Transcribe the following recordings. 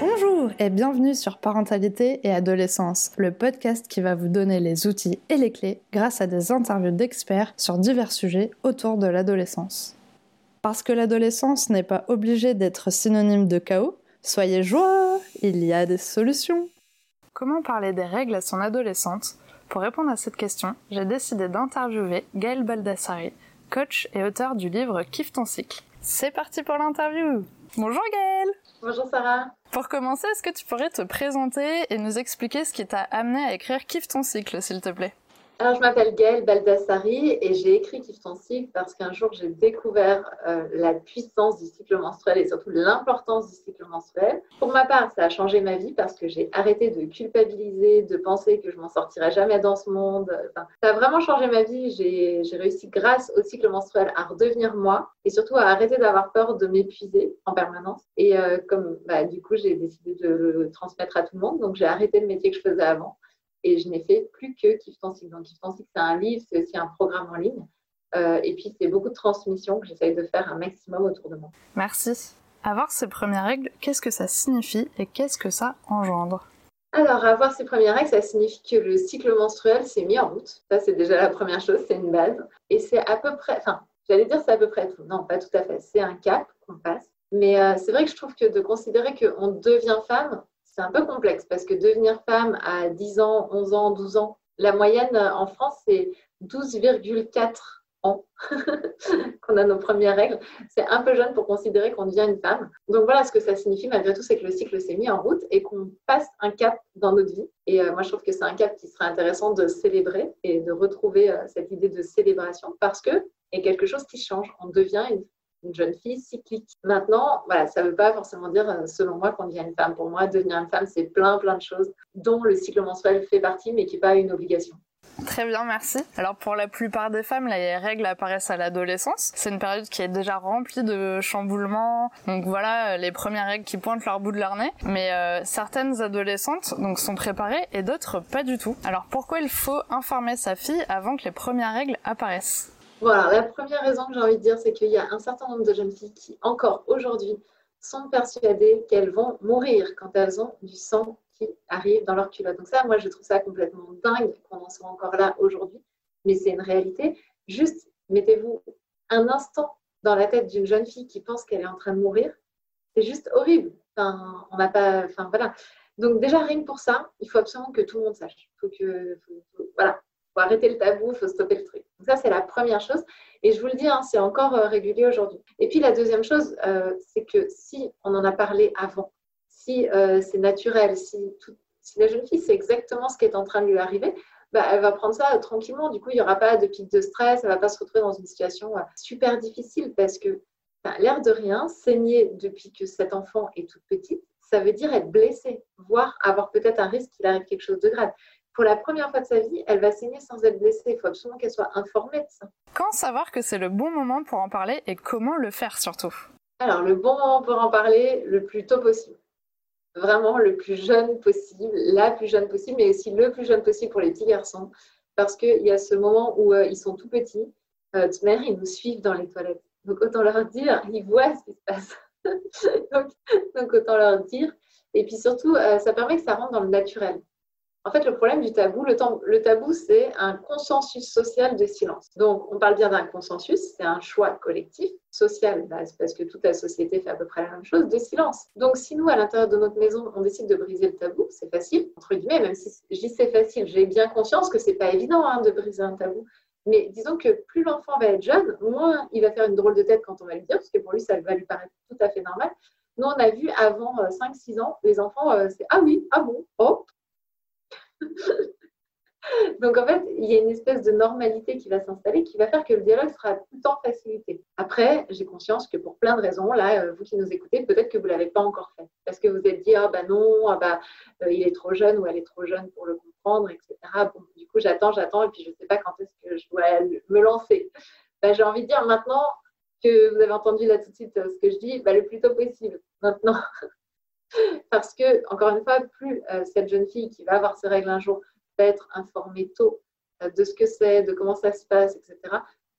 Bonjour et bienvenue sur Parentalité et Adolescence, le podcast qui va vous donner les outils et les clés grâce à des interviews d'experts sur divers sujets autour de l'adolescence. Parce que l'adolescence n'est pas obligée d'être synonyme de chaos, soyez joie, il y a des solutions. Comment parler des règles à son adolescente? Pour répondre à cette question, j'ai décidé d'interviewer Gaëlle Baldassari, coach et auteur du livre Kiffe ton cycle. C'est parti pour l'interview. Bonjour Gaëlle. Bonjour Sarah. Pour commencer, est-ce que tu pourrais te présenter et nous expliquer ce qui t'a amené à écrire Kiffe ton cycle, s'il te plaît? Alors, je m'appelle Gaëlle Baldassari et j'ai écrit Kiffe ton cycle parce qu'un jour, j'ai découvert euh, la puissance du cycle menstruel et surtout l'importance du cycle menstruel. Pour ma part, ça a changé ma vie parce que j'ai arrêté de culpabiliser, de penser que je m'en sortirais jamais dans ce monde. Ça a vraiment changé ma vie. J'ai réussi grâce au cycle menstruel à redevenir moi et surtout à arrêter d'avoir peur de m'épuiser en permanence. Et euh, comme bah, du coup, j'ai décidé de le transmettre à tout le monde, donc j'ai arrêté le métier que je faisais avant et je n'ai fait plus que Kif Donc, Kif c'est un livre, c'est aussi un programme en ligne. Euh, et puis, c'est beaucoup de transmission que j'essaye de faire un maximum autour de moi. Merci. Avoir ces premières règles, qu'est-ce que ça signifie et qu'est-ce que ça engendre? Alors, avoir ces premières règles, ça signifie que le cycle menstruel s'est mis en route. Ça, c'est déjà la première chose, c'est une base. Et c'est à peu près, enfin, j'allais dire c'est à peu près tout. Non, pas tout à fait. C'est un cap qu'on passe. Mais euh, c'est vrai que je trouve que de considérer qu'on devient femme, c'est un peu complexe parce que devenir femme à 10 ans, 11 ans, 12 ans, la moyenne en France, c'est 12,4 ans qu'on a nos premières règles. C'est un peu jeune pour considérer qu'on devient une femme. Donc voilà, ce que ça signifie malgré tout, c'est que le cycle s'est mis en route et qu'on passe un cap dans notre vie. Et euh, moi, je trouve que c'est un cap qui serait intéressant de célébrer et de retrouver euh, cette idée de célébration parce que a quelque chose qui change. On devient une une jeune fille cyclique. Maintenant, voilà, ça ne veut pas forcément dire, euh, selon moi, qu'on devient une femme. Pour moi, devenir une femme, c'est plein, plein de choses dont le cycle menstruel fait partie, mais qui n'est pas une obligation. Très bien, merci. Alors pour la plupart des femmes, les règles apparaissent à l'adolescence. C'est une période qui est déjà remplie de chamboulements. Donc voilà, les premières règles qui pointent leur bout de leur nez. Mais euh, certaines adolescentes donc sont préparées et d'autres pas du tout. Alors pourquoi il faut informer sa fille avant que les premières règles apparaissent? Voilà, la première raison que j'ai envie de dire, c'est qu'il y a un certain nombre de jeunes filles qui, encore aujourd'hui, sont persuadées qu'elles vont mourir quand elles ont du sang qui arrive dans leur culotte. Donc ça, moi, je trouve ça complètement dingue qu'on en soit encore là aujourd'hui, mais c'est une réalité. Juste, mettez-vous un instant dans la tête d'une jeune fille qui pense qu'elle est en train de mourir. C'est juste horrible. On n'a pas... Enfin, voilà. Donc déjà, rien que pour ça, il faut absolument que tout le monde sache. Faut que... voilà faut arrêter le tabou, faut stopper le truc. Donc ça, c'est la première chose. Et je vous le dis, hein, c'est encore euh, régulier aujourd'hui. Et puis la deuxième chose, euh, c'est que si on en a parlé avant, si euh, c'est naturel, si, la jeune fille sait exactement ce qui est en train de lui arriver, bah, elle va prendre ça tranquillement. Du coup, il n'y aura pas de pic de stress, elle ne va pas se retrouver dans une situation super difficile parce que bah, l'air de rien, saigner depuis que cet enfant est toute petite, ça veut dire être blessé, voire avoir peut-être un risque qu'il arrive quelque chose de grave pour la première fois de sa vie, elle va saigner sans être blessée. Il faut absolument qu'elle soit informée de ça. Quand savoir que c'est le bon moment pour en parler et comment le faire surtout Alors, le bon moment pour en parler, le plus tôt possible. Vraiment le plus jeune possible, la plus jeune possible, mais aussi le plus jeune possible pour les petits garçons. Parce qu'il y a ce moment où euh, ils sont tout petits. Euh, de mère, ils nous suivent dans les toilettes. Donc, autant leur dire, ils voient ce qui se passe. donc, autant leur dire. Et puis surtout, euh, ça permet que ça rentre dans le naturel. En fait, le problème du tabou, le, tabou, c'est un consensus social de silence. Donc, on parle bien d'un consensus, c'est un choix collectif, social, bah, parce que toute la société fait à peu près la même chose, de silence. Donc, si nous, à l'intérieur de notre maison, on décide de briser le tabou, c'est facile, entre guillemets, même si je dis c'est facile, j'ai bien conscience que c'est pas évident hein, de briser un tabou. Mais disons que plus l'enfant va être jeune, moins il va faire une drôle de tête quand on va lui dire, parce que pour lui, ça va lui paraître tout à fait normal. Nous, on a vu avant 5-6 euh, ans, les enfants, euh, c'est Ah oui, ah bon, oh, Donc en fait, il y a une espèce de normalité qui va s'installer qui va faire que le dialogue sera tout le temps facilité. Après, j'ai conscience que pour plein de raisons, là, euh, vous qui nous écoutez, peut-être que vous ne l'avez pas encore fait. Parce que vous êtes dit, ah bah non, ah bah, euh, il est trop jeune ou elle est trop jeune pour le comprendre, etc. Bon, du coup, j'attends, j'attends, et puis je ne sais pas quand est-ce que je dois me lancer. Bah, j'ai envie de dire maintenant que vous avez entendu là tout de suite euh, ce que je dis, bah, le plus tôt possible. Maintenant. Parce que, encore une fois, plus euh, cette jeune fille qui va avoir ses règles un jour va être informée tôt euh, de ce que c'est, de comment ça se passe, etc.,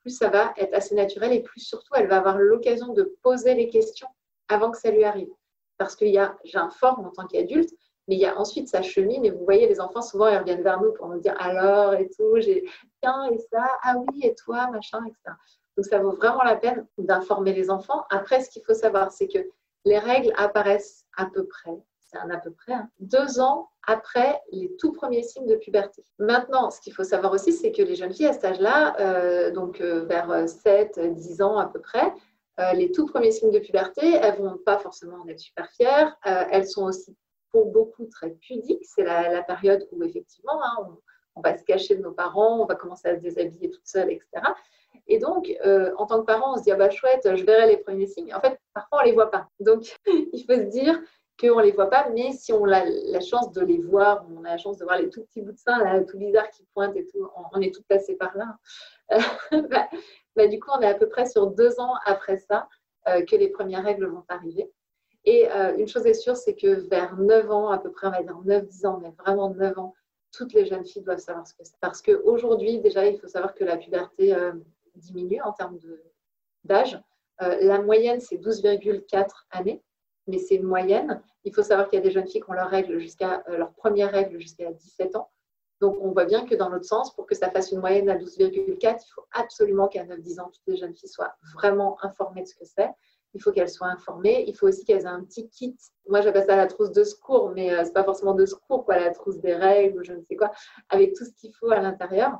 plus ça va être assez naturel et plus surtout elle va avoir l'occasion de poser les questions avant que ça lui arrive. Parce qu'il y a, j'informe en tant qu'adulte, mais il y a ensuite sa chemine et vous voyez, les enfants souvent ils reviennent vers nous pour nous dire alors et tout, j'ai tiens et ça, ah oui et toi, machin, etc. Donc ça vaut vraiment la peine d'informer les enfants. Après, ce qu'il faut savoir, c'est que les règles apparaissent à peu près, c'est un à peu près, hein, deux ans après les tout premiers signes de puberté. Maintenant, ce qu'il faut savoir aussi, c'est que les jeunes filles à cet âge-là, euh, donc euh, vers 7, 10 ans à peu près, euh, les tout premiers signes de puberté, elles vont pas forcément en être super fières. elles sont aussi pour beaucoup très pudiques. C'est la, période où effectivement, hein, on, va se cacher de nos parents, on va commencer à se déshabiller toute seule, etc. Et donc, en tant que parent, on se dit, ah bah chouette, je verrai les premiers signes. En fait, parfois, on ne les voit pas. Donc, il faut se dire, qu'on ne les voit pas, mais si on a la chance de les voir, on a la chance de voir les tout petits bouts de sein, là, tout bizarre qui pointent et tout, on, est tout passé par là. Bah, bah, du coup, on est à peu près sur deux ans après ça euh, que les premières règles vont arriver. Et euh, une chose est sûre, c'est que vers 9 ans, à peu près, on va dire 9-10 ans, mais vraiment 9 ans, toutes les jeunes filles doivent savoir ce que c'est. Parce qu'aujourd'hui, déjà, il faut savoir que la puberté euh, diminue en termes d'âge. la moyenne, c'est 12,4 années mais c'est une moyenne. Il faut savoir qu'il y a des jeunes filles qui ont leur, règle euh, leur première règle jusqu'à 17 ans. Donc, on voit bien que dans l'autre sens, pour que ça fasse une moyenne à 12,4, il faut absolument qu'à 9-10 ans, toutes les jeunes filles soient vraiment informées de ce que c'est. Il faut qu'elles soient informées. Il faut aussi qu'elles aient un petit kit. Moi, j'appelle ça la trousse de secours, mais euh, ce n'est pas forcément de secours, quoi, la trousse des règles ou je ne sais quoi, avec tout ce qu'il faut à l'intérieur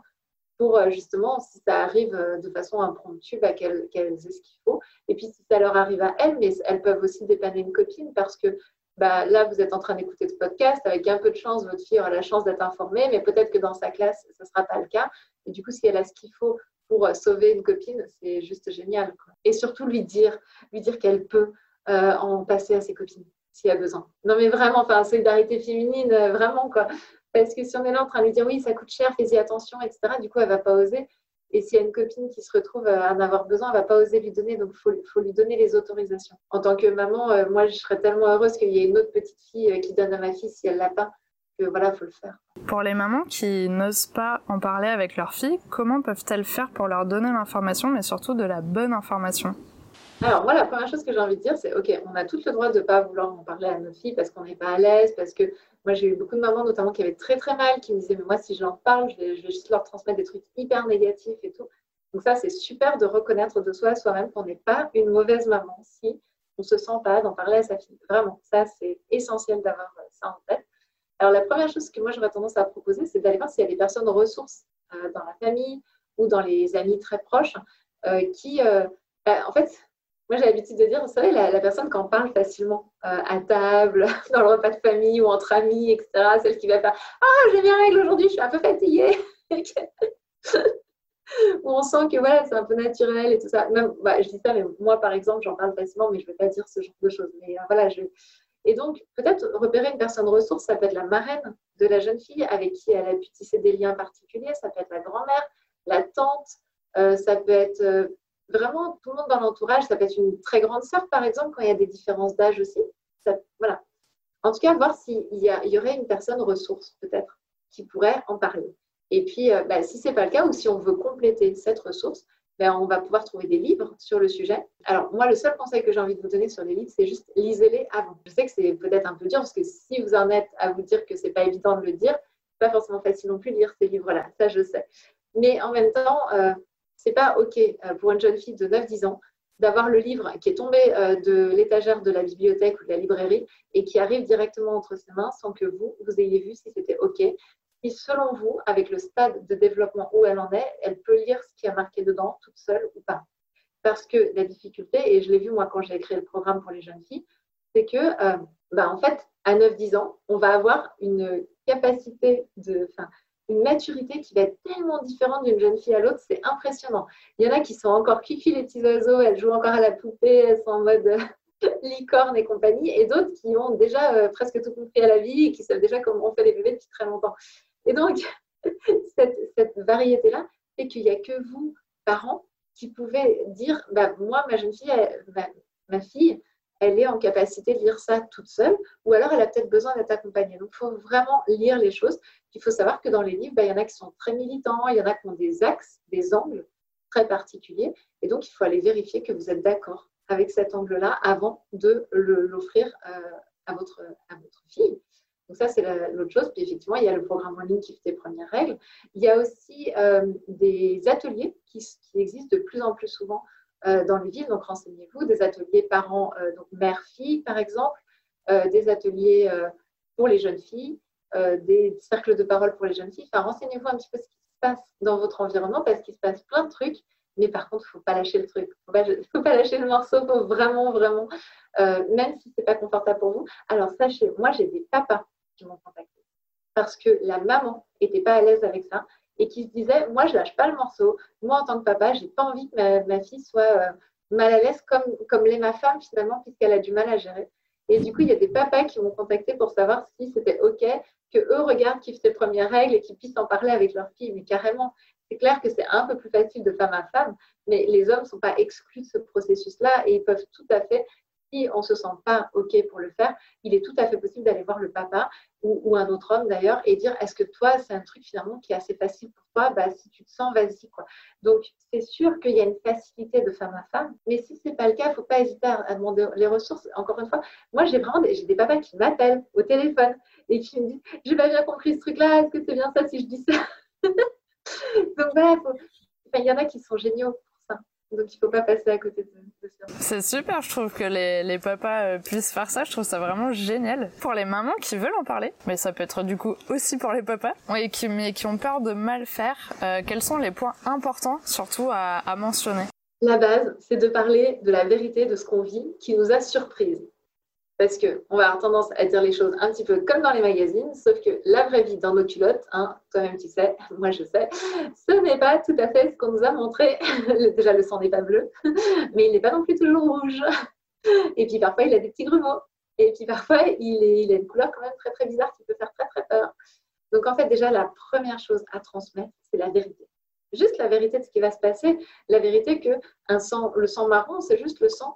pour euh, justement, si ça arrive euh, de façon impromptue, bah, qu'elles aient ce qu'il faut. Et puis, si ça leur arrive à elles, mais elles peuvent aussi dépanner une copine parce que bah, là, vous êtes en train d'écouter ce podcast. Avec un peu de chance, votre fille aura la chance d'être informée, mais peut-être que dans sa classe, ce ne sera pas le cas. Et du coup, si elle a ce qu'il faut pour euh, sauver une copine, c'est juste génial. Et surtout, lui dire, lui dire qu'elle peut en passer à ses copines s'il y a besoin. Non, mais vraiment, enfin, solidarité féminine, vraiment, quoi. Parce que si on est là en train de lui dire oui, ça coûte cher, fais-y attention, etc., du coup, elle va pas oser. Et s'il y a une copine qui se retrouve à en avoir besoin, elle va pas oser lui donner. Donc, il faut, lui donner les autorisations. En tant que maman, euh, moi, je serais tellement heureuse qu'il y ait une autre petite fille euh, qui donne à ma fille si elle l'a pas. Que voilà, faut le faire. Pour les mamans qui n'osent pas en parler avec leur fille, comment peuvent-elles faire pour leur donner l'information, mais surtout de la bonne information? Alors, moi, la première chose que j'ai envie de dire, c'est OK, on a tout le droit de ne pas vouloir en parler à nos filles parce qu'on n'est pas à l'aise, parce que moi, j'ai eu beaucoup de mamans, notamment, qui avaient très, très mal, qui me disaient, mais moi, si j'en parle, je vais, juste leur transmettre des trucs hyper négatifs et tout. Donc, ça, c'est super de reconnaître de soi à soi-même qu'on n'est pas une mauvaise maman si on ne se sent pas d'en parler à sa fille. Vraiment, ça, c'est essentiel d'avoir ça en tête. Alors, la première chose que moi, j'aurais tendance à proposer, c'est d'aller voir s'il y a des personnes ressources euh, dans la famille ou dans les amis très proches euh, qui, euh, bah, en fait, moi, j'ai l'habitude de dire, vous savez, la, personne qui en parle facilement euh, à table, dans le repas de famille ou entre amis, etc., celle qui va faire Ah, j'ai bien règle aujourd'hui, je suis un peu fatiguée. Où on sent que voilà, c'est un peu naturel et tout ça. Même, bah, je dis ça, mais moi, par exemple, j'en parle facilement, mais je ne vais pas dire ce genre de choses. Mais euh, voilà. Et donc, peut-être repérer une personne ressource, ça peut être la marraine de la jeune fille avec qui elle a pu tisser des liens particuliers, ça peut être la grand-mère, la tante, euh, ça peut être vraiment tout le monde dans l'entourage. Ça peut être une très grande sœur, par exemple, quand il y a des différences d'âge aussi. voilà. En tout cas, voir s'il y, aurait une personne ressource, peut-être, qui pourrait en parler. Et puis, euh, bah, si ce n'est pas le cas, ou si on veut compléter cette ressource, ben, on va pouvoir trouver des livres sur le sujet. Alors, moi, le seul conseil que j'ai envie de vous donner sur les livres, c'est juste lisez-les avant. Je sais que c'est peut-être un peu dur, parce que si vous en êtes à vous dire que c'est pas évident de le dire, c'est pas forcément facile non plus de lire ces livres-là, ça je sais. Mais en même temps, euh, c'est pas OK euh, pour une jeune fille de 9-10 ans d'avoir le livre qui est tombé euh, de l'étagère de la bibliothèque ou de la librairie et qui arrive directement entre ses mains sans que vous, vous ayez vu si c'était OK. Si selon vous, avec le stade de développement où elle en est, elle peut lire ce qui a marqué dedans toute seule ou pas? Parce que la difficulté, et je l'ai vu moi quand j'ai créé le programme pour les jeunes filles, c'est que, euh, bah, en fait, à 9-10 ans, on va avoir une capacité de, une maturité qui va être tellement différente d'une jeune fille à l'autre, c'est impressionnant. Il y en a qui sont encore kiffy les petits oiseaux, elles jouent encore à la poupée, elles sont en mode euh, licorne et compagnie, et d'autres qui ont déjà euh, presque tout compris à la vie et qui savent déjà comment on fait les bébés depuis très longtemps. Et donc, cette, variété-là fait qu'il n'y a que vous, parents, qui pouvez dire, bah, moi, ma jeune fille, ma fille, elle est en capacité de lire ça toute seule, ou alors elle a peut-être besoin d'être accompagnée. Donc, il faut vraiment lire les choses. Il faut savoir que dans les livres, bah, il y en a qui sont très militants, il y en a qui ont des axes, des angles très particulier. Et donc, il faut aller vérifier que vous êtes d'accord avec cet angle-là avant de l'offrir à, votre, à votre fille. Donc ça, c'est l'autre chose. Puis effectivement, il y a le programme en ligne qui fait les premières règles. Il y a aussi des ateliers qui, existent de plus en plus souvent dans les villes. Donc renseignez-vous, des ateliers parents, donc mère-fille par exemple, des ateliers pour les jeunes filles, des cercles de parole pour les jeunes filles. Enfin, renseignez-vous un petit peu ce qui se passe dans votre environnement parce qu'il se passe plein de trucs. Mais par contre, il ne faut pas lâcher le truc. Il ne faut, pas lâcher le morceau. Il faut vraiment, vraiment, même si ce n'est pas confortable pour vous. Alors, sachez, moi, j'ai des papas qui m'ont contacté parce que la maman n'était pas à l'aise avec ça et qui se disait Moi, je lâche pas le morceau. Moi, en tant que papa, j'ai pas envie que ma, fille soit euh, mal à l'aise comme, comme l'est ma femme, finalement, puisqu'elle a du mal à gérer. Et du coup, il y a des papas qui m'ont contacté pour savoir si c'était OK que eux regardent fait les premières règles et qu'ils puissent en parler avec leur fille. Mais carrément, c'est clair que c'est un peu plus facile de femme à femme, mais les hommes ne sont pas exclus de ce processus-là et ils peuvent tout à fait si on ne se sent pas OK pour le faire, il est tout à fait possible d'aller voir le papa ou, un autre homme d'ailleurs et dire est-ce que toi, c'est un truc finalement qui est assez facile pour toi? Bah, Si tu te sens, vas-y. quoi. Donc, c'est sûr qu'il y a une facilité de femme à femme, mais si ce n'est pas le cas, il ne faut pas hésiter à, demander les ressources. Encore une fois, moi, j'ai vraiment des, des papas qui m'appellent au téléphone et qui me disent j'ai pas bien compris ce truc-là, est-ce que c'est bien ça si je dis ça? Donc, voilà, il y en a qui sont géniaux donc il ne faut pas passer à côté de, ça. C'est super, je trouve que les, les papas euh, puissent faire ça. Je trouve ça vraiment génial. Pour les mamans qui veulent en parler, mais ça peut être du coup aussi pour les papas, et qui, mais qui ont peur de mal faire, euh, quels sont les points importants surtout à, à mentionner? La base, c'est de parler de la vérité de ce qu'on vit qui nous a surprise parce qu'on va avoir tendance à dire les choses un petit peu comme dans les magazines, sauf que la vraie vie dans nos culottes, hein, toi-même tu sais, moi je sais, ce n'est pas tout à fait ce qu'on nous a montré. Déjà le sang n'est pas bleu, mais il n'est pas non plus toujours rouge. Et puis parfois il a des petits grumeaux. Et puis parfois il, a une couleur quand même très très bizarre qui peut faire très très peur. Donc en fait déjà la première chose à transmettre, c'est la vérité. Juste la vérité de ce qui va se passer, la vérité que le sang marron, c'est juste le sang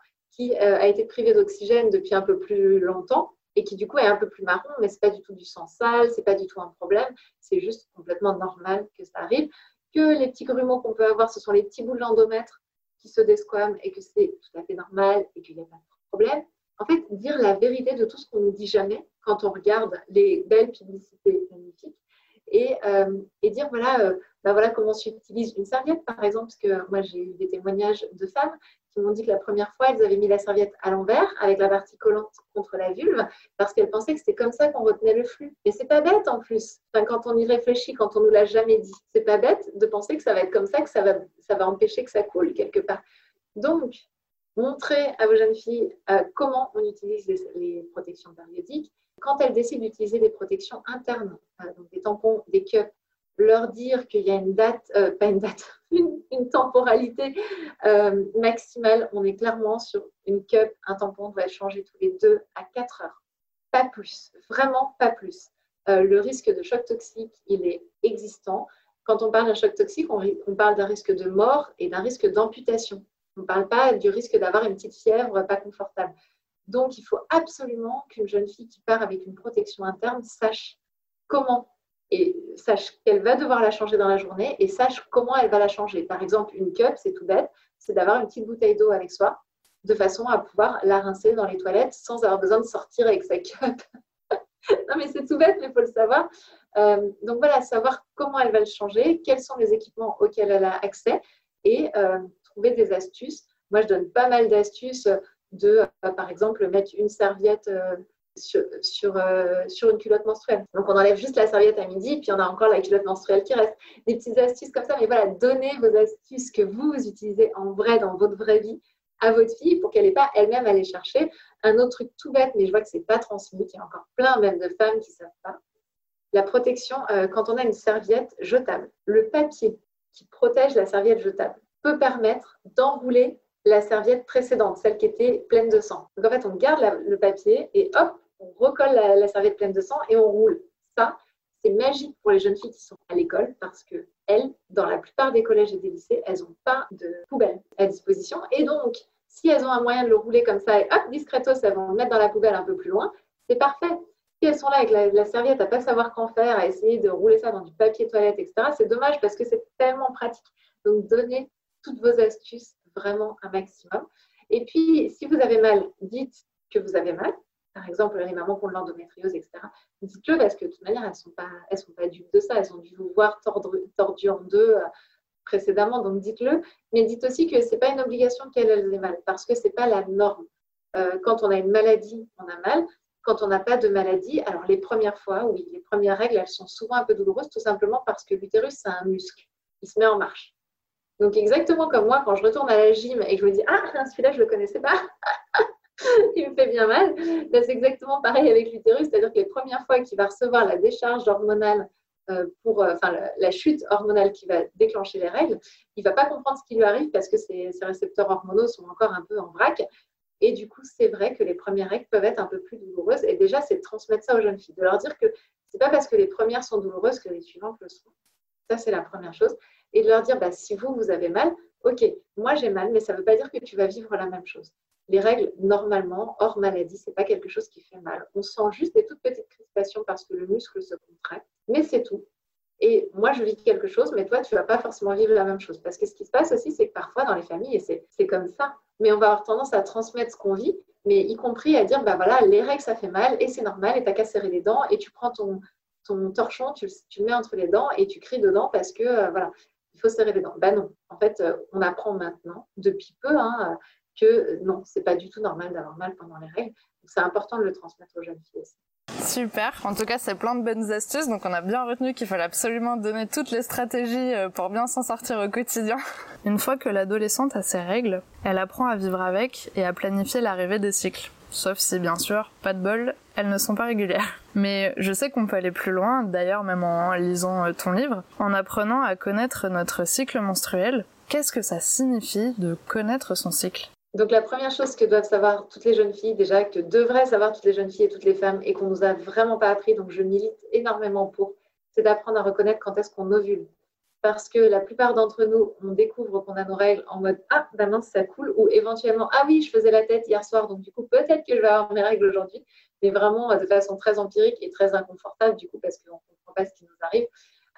euh, a été privé d'oxygène depuis un peu plus longtemps et qui du coup est un peu plus marron, mais c'est pas du tout du sang sale, c'est pas du tout un problème, c'est juste complètement normal que ça arrive. Que les petits grumeaux qu'on peut avoir, ce sont les petits bouts de l'endomètre qui se desquament et que c'est tout à fait normal et qu'il n'y a pas de problème. En fait, dire la vérité de tout ce qu'on ne dit jamais quand on regarde les belles publicités magnifiques et, euh, et dire voilà, bah voilà comment s'utilise une serviette par exemple, parce que moi j'ai eu des témoignages de femmes qui m'ont dit que la première fois, elles avaient mis la serviette à l'envers avec la partie collante contre la vulve parce qu'elles pensaient que c'était comme ça qu'on retenait le flux. Et c'est pas bête en plus. quand on y réfléchit, quand on nous l'a jamais dit, c'est pas bête de penser que ça va être comme ça, que ça va, ça va empêcher que ça coule quelque part. Donc, montrez à vos jeunes filles euh, comment on utilise les, protections périodiques. Quand elles décident d'utiliser des protections internes, euh, donc des tampons, des cups, leur dire qu'il y a une date, euh, pas une date, une, temporalité euh, maximale. On est clairement sur une cup, un tampon doit changer tous les deux à 4 heures. Pas plus, vraiment pas plus. Euh, le risque de choc toxique, il est existant. Quand on parle d'un choc toxique, on parle d'un risque de mort et d'un risque d'amputation. On ne parle pas du risque d'avoir une petite fièvre pas confortable. Donc, il faut absolument qu'une jeune fille qui part avec une protection interne sache comment et sache qu'elle va devoir la changer dans la journée et sache comment elle va la changer. Par exemple, une cup, c'est tout bête, c'est d'avoir une petite bouteille d'eau avec soi de façon à pouvoir la rincer dans les toilettes sans avoir besoin de sortir avec sa cup. non, mais c'est tout bête, mais il faut le savoir. Euh, donc voilà, savoir comment elle va le changer, quels sont les équipements auxquels elle a accès et euh, trouver des astuces. Moi, je donne pas mal d'astuces de, euh, par exemple, mettre une serviette sur, euh, sur, une culotte menstruelle. Donc on enlève juste la serviette à midi, puis on a encore la culotte menstruelle qui reste. Des petites astuces comme ça, mais voilà, donnez vos astuces que vous utilisez en vrai dans votre vraie vie à votre fille pour qu'elle n'ait pas elle-même à aller chercher. Un autre truc tout bête, mais je vois que c'est pas transmis, qu'il y a encore plein même de femmes qui ne savent pas. La protection, euh, quand on a une serviette jetable, le papier qui protège la serviette jetable peut permettre d'enrouler la serviette précédente, celle qui était pleine de sang. Donc en fait, on garde le papier et hop, recolle la, serviette pleine de sang et on roule. Ça, c'est magique pour les jeunes filles qui sont à l'école parce que elles, dans la plupart des collèges et des lycées, elles n'ont pas de poubelle à disposition. Et donc, si elles ont un moyen de le rouler comme ça et hop, discretos, elles vont le mettre dans la poubelle un peu plus loin, c'est parfait. Si elles sont là avec la, serviette à pas savoir qu'en faire, à essayer de rouler ça dans du papier toilette, etc., c'est dommage parce que c'est tellement pratique. Donc, donnez toutes vos astuces vraiment un maximum. Et puis, si vous avez mal, dites que vous avez mal. Par exemple, les mamans qui ont l'endométriose, etc. Dites-le parce que de toute manière, elles ne sont, pas, dupes de ça. Elles ont dû vous voir tordre, en deux euh, précédemment. Donc, dites-le. Mais dites aussi que ce n'est pas une obligation qu'elles aient mal parce que ce n'est pas la norme. Euh, quand on a une maladie, on a mal. Quand on n'a pas de maladie, alors les premières fois, oui, les premières règles, elles sont souvent un peu douloureuses, tout simplement parce que l'utérus, c'est un muscle. Il se met en marche. Donc, exactement comme moi, quand je retourne à la gym et que je me dis Ah, celui-là, je ne le connaissais pas, il me fait bien mal, c'est exactement pareil avec l'utérus, c'est-à-dire que les premières fois qu'il va recevoir la décharge hormonale euh, pour, euh, enfin, la chute hormonale qui va déclencher les règles, il ne va pas comprendre ce qui lui arrive parce que ses, ses, récepteurs hormonaux sont encore un peu en vrac. Et du coup, c'est vrai que les premières règles peuvent être un peu plus douloureuses. Et déjà, c'est de transmettre ça aux jeunes filles, de leur dire que ce n'est pas parce que les premières sont douloureuses que les suivantes le sont. Ça, c'est la première chose et de leur dire bah, si vous, vous avez mal, ok, moi j'ai mal, mais ça ne veut pas dire que tu vas vivre la même chose. Les règles, normalement, hors maladie, ce n'est pas quelque chose qui fait mal. On sent juste des toutes petites crispations parce que le muscle se contracte, mais c'est tout. Et moi, je vis quelque chose, mais toi, tu vas pas forcément vivre la même chose. Parce que ce qui se passe aussi, c'est que parfois, dans les familles, et c'est comme ça, mais on va avoir tendance à transmettre ce qu'on vit, mais y compris à dire, bah voilà, les règles, ça fait mal, et c'est normal, et tu n'as qu'à serrer les dents, et tu prends ton, torchon, tu, tu, le mets entre les dents, et tu cries dedans parce que, euh, voilà il faut serrer les dents. Ben non, en fait, euh, on apprend maintenant, depuis peu, hein, que non, c'est pas du tout normal d'avoir mal pendant les règles. C'est important de le transmettre aux jeunes filles aussi. Super. En tout cas, c'est plein de bonnes astuces. Donc, on a bien retenu qu'il fallait absolument donner toutes les stratégies euh, pour bien s'en sortir au quotidien. Une fois que l'adolescente a ses règles, elle apprend à vivre avec et à planifier l'arrivée des cycles sauf si bien sûr, pas de bol, elles ne sont pas régulières. Mais je sais qu'on peut aller plus loin, d'ailleurs même en lisant euh, ton livre, en apprenant à connaître notre cycle menstruel. Qu'est-ce que ça signifie de connaître son cycle? Donc la première chose que doivent savoir toutes les jeunes filles, déjà que devraient savoir toutes les jeunes filles et toutes les femmes, et qu'on nous a vraiment pas appris, donc je milite énormément pour, c'est d'apprendre à reconnaître quand est-ce qu'on ovule parce que la plupart d'entre nous, on découvre qu'on a nos règles en mode Ah, ben ça coule, ou éventuellement Ah oui, je faisais la tête hier soir, donc du coup, peut-être que je vais avoir mes règles aujourd'hui, mais vraiment de façon très empirique et très inconfortable, du coup, parce qu'on ne comprend pas ce qui nous arrive.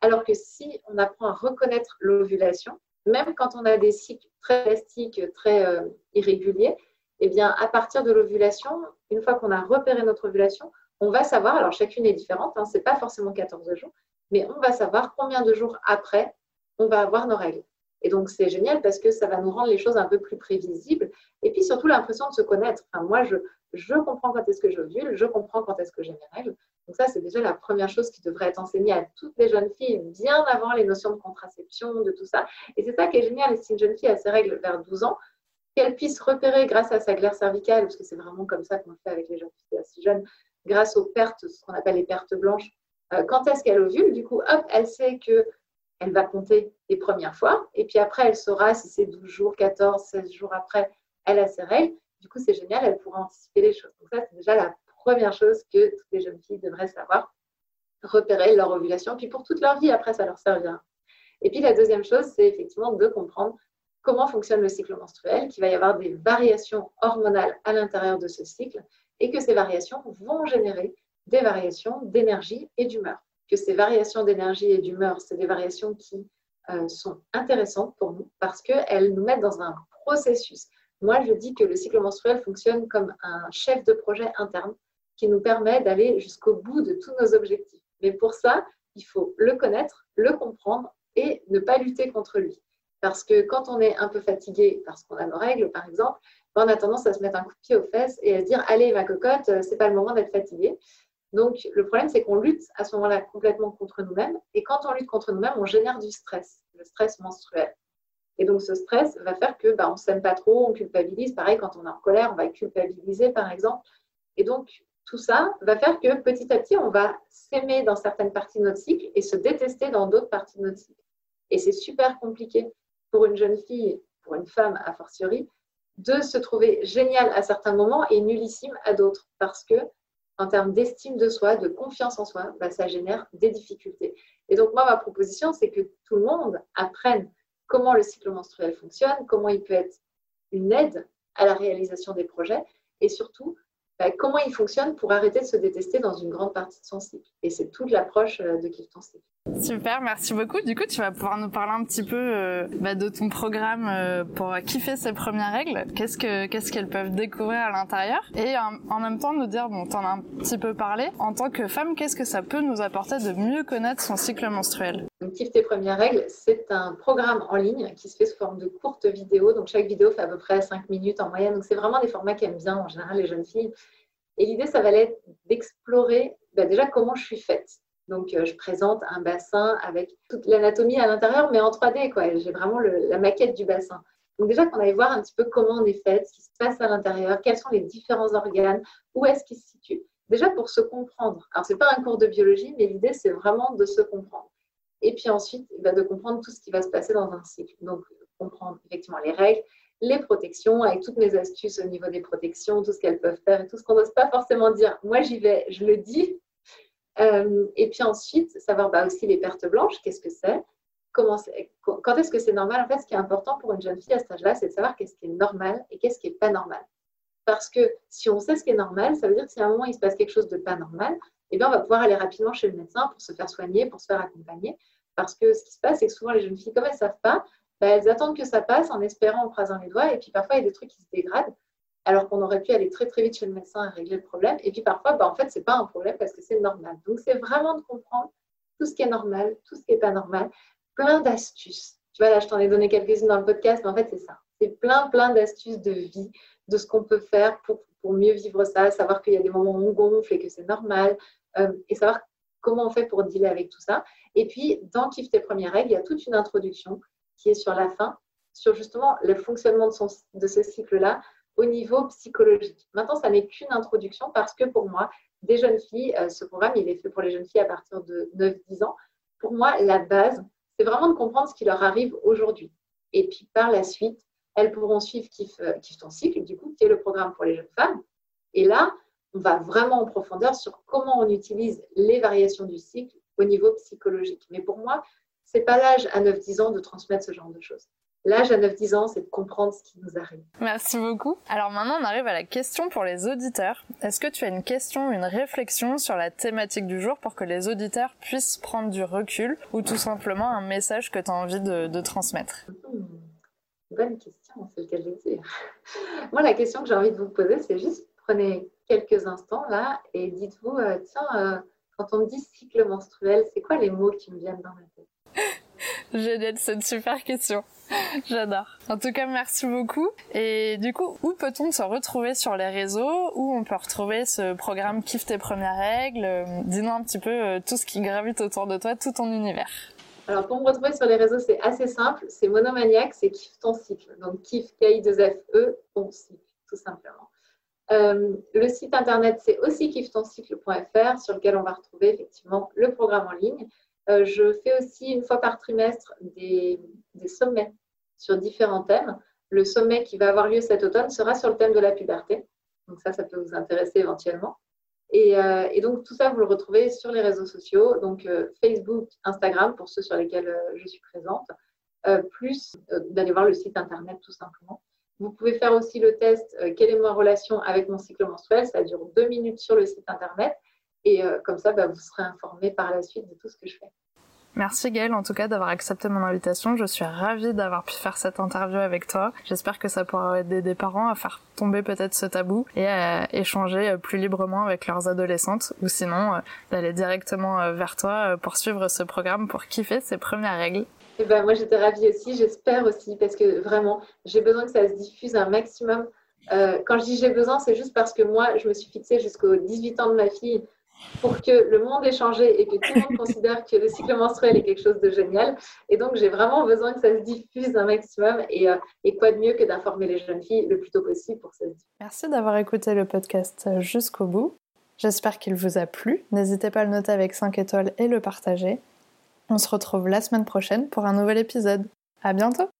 Alors que si on apprend à reconnaître l'ovulation, même quand on a des cycles très plastiques, très euh, irréguliers, eh bien, à partir de l'ovulation, une fois qu'on a repéré notre ovulation, on va savoir, alors chacune est différente, hein, ce n'est pas forcément 14 jours, mais on va savoir combien de jours après on va avoir nos règles. Et donc, c'est génial parce que ça va nous rendre les choses un peu plus prévisibles. Et puis, surtout, l'impression de se connaître. Enfin, moi, je, je comprends quand est-ce que j'ovule, je comprends quand est-ce que j'ai mes règles. Donc, ça, c'est déjà la première chose qui devrait être enseignée à toutes les jeunes filles, bien avant les notions de contraception, de tout ça. Et c'est ça qui est génial. Si une jeune fille a ses règles vers 12 ans, qu'elle puisse repérer grâce à sa glaire cervicale, parce que c'est vraiment comme ça qu'on le fait avec les jeunes filles assez jeunes, grâce aux pertes, ce qu'on appelle les pertes blanches, euh, quand est-ce qu'elle ovule. Du coup, hop, elle sait que elle va compter les premières fois. Et puis après, elle saura si c'est 12 jours, 14, 16 jours après, elle a ses règles. Du coup, c'est génial, elle pourra anticiper les choses. Donc ça, c'est déjà la première chose que toutes les jeunes filles devraient savoir, repérer leur ovulation. Puis pour toute leur vie, après, ça leur servira. Et puis la deuxième chose, c'est effectivement de comprendre comment fonctionne le cycle menstruel, qu'il va y avoir des variations hormonales à l'intérieur de ce cycle et que ces variations vont générer des variations d'énergie et d'humeur. Que ces variations d'énergie et d'humeur, c'est des variations qui euh, sont intéressantes pour nous parce qu'elles nous mettent dans un processus. Moi, je dis que le cycle menstruel fonctionne comme un chef de projet interne qui nous permet d'aller jusqu'au bout de tous nos objectifs. Mais pour ça, il faut le connaître, le comprendre et ne pas lutter contre lui. Parce que quand on est un peu fatigué parce qu'on a nos règles, par exemple, ben, on a tendance à se mettre un coup de pied aux fesses et à se dire Allez, ma cocotte, euh, c'est pas le moment d'être fatigué. Donc, le problème, c'est qu'on lutte à ce moment-là complètement contre nous-mêmes. Et quand on lutte contre nous-mêmes, on génère du stress, le stress menstruel. Et donc, ce stress va faire que bah, on ne s'aime pas trop, on culpabilise. Pareil, quand on est en colère, on va culpabiliser, par exemple. Et donc, tout ça va faire que petit à petit, on va s'aimer dans certaines parties de notre cycle et se détester dans d'autres parties de notre cycle. Et c'est super compliqué pour une jeune fille, pour une femme a fortiori, de se trouver génial à certains moments et nullissime à d'autres. Parce que en termes d'estime de soi, de confiance en soi, bah, ça génère des difficultés. Et donc, moi, ma proposition, c'est que tout le monde apprenne comment le cycle menstruel fonctionne, comment il peut être une aide à la réalisation des projets et surtout bah, comment il fonctionne pour arrêter de se détester dans une grande partie de son cycle. Et c'est toute l'approche euh, de Kiff ton cycle. Super, merci beaucoup. Du coup, tu vas pouvoir nous parler un petit peu euh, bah, de ton programme euh, pour kiffer ces premières règles. Qu'est-ce que qu'est-ce qu'elles peuvent découvrir à l'intérieur? Et en, même temps nous dire, bon, t'en as un petit peu parlé. En tant que femme, qu'est-ce que ça peut nous apporter de mieux connaître son cycle menstruel? Kiffe tes premières règles, c'est un programme en ligne qui se fait sous forme de courtes vidéos. Donc, chaque vidéo fait à peu près 5 minutes en moyenne. Donc, c'est vraiment des formats qu'aiment bien en général les jeunes filles. Et l'idée, ça va être d'explorer bah, déjà comment je suis faite donc, euh, je présente un bassin avec toute l'anatomie à l'intérieur, mais en 3D. quoi. J'ai vraiment la maquette du bassin. Donc, déjà, qu'on aille voir un petit peu comment on est fait, ce qui se passe à l'intérieur, quels sont les différents organes, où est-ce qu'ils se situent. Déjà, pour se comprendre. Alors, ce n'est pas un cours de biologie, mais l'idée, c'est vraiment de se comprendre. Et puis ensuite, eh ben, de comprendre tout ce qui va se passer dans un cycle. Donc, comprendre effectivement les règles, les protections, avec toutes mes astuces au niveau des protections, tout ce qu'elles peuvent faire et tout ce qu'on n'ose pas forcément dire. Moi, j'y vais, je le dis, euh, et puis ensuite, savoir bah, aussi les pertes blanches, qu'est-ce que c'est Quand est-ce que c'est normal En fait, ce qui est important pour une jeune fille à cet âge-là, c'est de savoir qu'est-ce qui est normal et qu'est-ce qui n'est pas normal. Parce que si on sait ce qui est normal, ça veut dire que si à un moment il se passe quelque chose de pas normal, eh bien, on va pouvoir aller rapidement chez le médecin pour se faire soigner, pour se faire accompagner. Parce que ce qui se passe, c'est que souvent les jeunes filles, comme elles ne savent pas, bah, elles attendent que ça passe en espérant, en croisant les doigts. Et puis parfois, il y a des trucs qui se dégradent alors qu'on aurait pu aller très très vite chez le médecin et régler le problème. Et puis parfois, bah, en fait, ce n'est pas un problème parce que c'est normal. Donc c'est vraiment de comprendre tout ce qui est normal, tout ce qui n'est pas normal, plein d'astuces. Tu vois, là, je t'en ai donné quelques-unes dans le podcast, mais en fait, c'est ça. C'est plein, plein d'astuces de vie, de ce qu'on peut faire pour, pour mieux vivre ça, savoir qu'il y a des moments où on gonfle et que c'est normal, euh, et savoir comment on fait pour dealer avec tout ça. Et puis, dans Kiffe tes premières règles, il y a toute une introduction qui est sur la fin, sur justement le fonctionnement de ce cycle-là, au niveau psychologique. Maintenant, ça n'est qu'une introduction parce que pour moi, des jeunes filles, euh, ce programme, il est fait pour les jeunes filles à partir de 9-10 ans. Pour moi, la base, c'est vraiment de comprendre ce qui leur arrive aujourd'hui. Et puis par la suite, elles pourront suivre Kiffe, euh, ton cycle, du coup, qui est le programme pour les jeunes femmes. Et là, on va vraiment en profondeur sur comment on utilise les variations du cycle au niveau psychologique. Mais pour moi, ce n'est pas l'âge à 9-10 ans de transmettre ce genre de choses. L'âge à 9-10 ans, c'est de comprendre ce qui nous arrive. Merci beaucoup. Alors maintenant, on arrive à la question pour les auditeurs. Est-ce que tu as une question, une réflexion sur la thématique du jour pour que les auditeurs puissent prendre du recul ou tout simplement un message que tu as envie de, transmettre? Hmm. Bonne question, c'est le cas de le dire. Moi, la question que j'ai envie de vous poser, c'est juste prenez quelques instants là et dites-vous, euh, tiens, euh, quand on me dit cycle menstruel, c'est quoi les mots qui me viennent dans la tête? Génial, c'est une super question. J'adore. En tout cas, merci beaucoup. Et du coup, où peut-on se retrouver sur les réseaux? Où on peut retrouver ce programme Kiffe tes premières règles? Dis-nous un petit peu euh, tout ce qui gravite autour de toi, tout ton univers. Alors, pour me retrouver sur les réseaux, c'est assez simple. C'est monomaniaque, c'est Kiffe ton cycle. Donc, Kiffe, K-I-2-F-E, ton cycle, tout simplement. Euh, le site internet, c'est aussi kiffetoncycle.fr sur lequel on va retrouver effectivement le programme en ligne. Euh, je fais aussi une fois par trimestre des, sommets sur différents thèmes. Le sommet qui va avoir lieu cet automne sera sur le thème de la puberté. Donc ça, ça peut vous intéresser éventuellement. Et, euh, donc tout ça, vous le retrouvez sur les réseaux sociaux, donc euh, Facebook, Instagram pour ceux sur lesquels je suis présente, plus d'aller voir le site internet tout simplement. Vous pouvez faire aussi le test quelle est ma relation avec mon cycle menstruel. Ça dure deux minutes sur le site internet. Et euh, comme ça, bah, vous serez informé par la suite de tout ce que je fais. Merci Gaëlle en tout cas d'avoir accepté mon invitation. Je suis ravie d'avoir pu faire cette interview avec toi. J'espère que ça pourra aider des parents à faire tomber peut-être ce tabou et à échanger plus librement avec leurs adolescentes ou sinon euh, d'aller directement euh, vers toi pour suivre ce programme pour kiffer ses premières règles. Et eh ben, moi j'étais ravie aussi, j'espère aussi parce que vraiment j'ai besoin que ça se diffuse un maximum. quand je dis j'ai besoin, c'est juste parce que moi je me suis fixée jusqu'aux 18 ans de ma fille pour que le monde ait changé et que tout le monde considère que le cycle menstruel est quelque chose de génial. Et donc, j'ai vraiment besoin que ça se diffuse un maximum. Et, euh, et quoi de mieux que d'informer les jeunes filles le plus tôt possible pour ça Merci d'avoir écouté le podcast jusqu'au bout. J'espère qu'il vous a plu. N'hésitez pas à le noter avec 5 étoiles et le partager. On se retrouve la semaine prochaine pour un nouvel épisode. À bientôt!